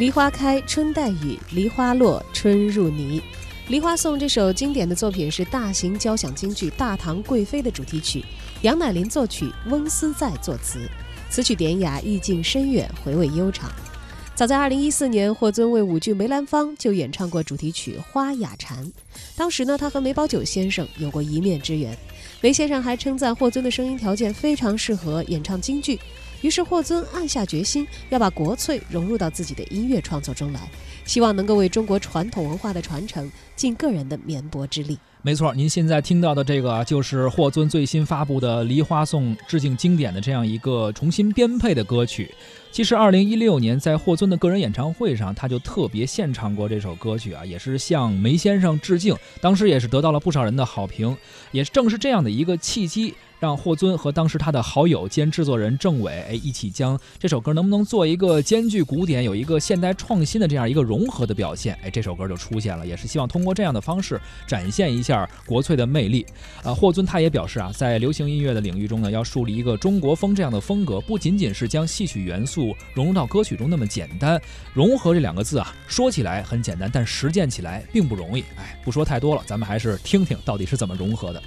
梨花开，春带雨；梨花落，春入泥。《梨花颂》这首经典的作品是大型交响京剧《大唐贵妃》的主题曲，杨乃林作曲，翁思在作词。此曲典雅，意境深远，回味悠长。早在2014年，霍尊为舞剧《梅兰芳》就演唱过主题曲《花雅禅》。当时呢，他和梅葆玖先生有过一面之缘。梅先生还称赞霍尊的声音条件非常适合演唱京剧。于是霍尊暗下决心，要把国粹融入到自己的音乐创作中来，希望能够为中国传统文化的传承尽个人的绵薄之力。没错，您现在听到的这个就是霍尊最新发布的《梨花颂》致敬经典的这样一个重新编配的歌曲。其实，二零一六年在霍尊的个人演唱会上，他就特别献唱过这首歌曲啊，也是向梅先生致敬。当时也是得到了不少人的好评。也正是这样的一个契机。让霍尊和当时他的好友兼制作人郑伟，哎，一起将这首歌能不能做一个兼具古典、有一个现代创新的这样一个融合的表现？哎，这首歌就出现了，也是希望通过这样的方式展现一下点国粹的魅力。啊，霍尊他也表示啊，在流行音乐的领域中呢，要树立一个中国风这样的风格，不仅仅是将戏曲元素融入到歌曲中那么简单。融合这两个字啊，说起来很简单，但实践起来并不容易。哎，不说太多了，咱们还是听听到底是怎么融合的。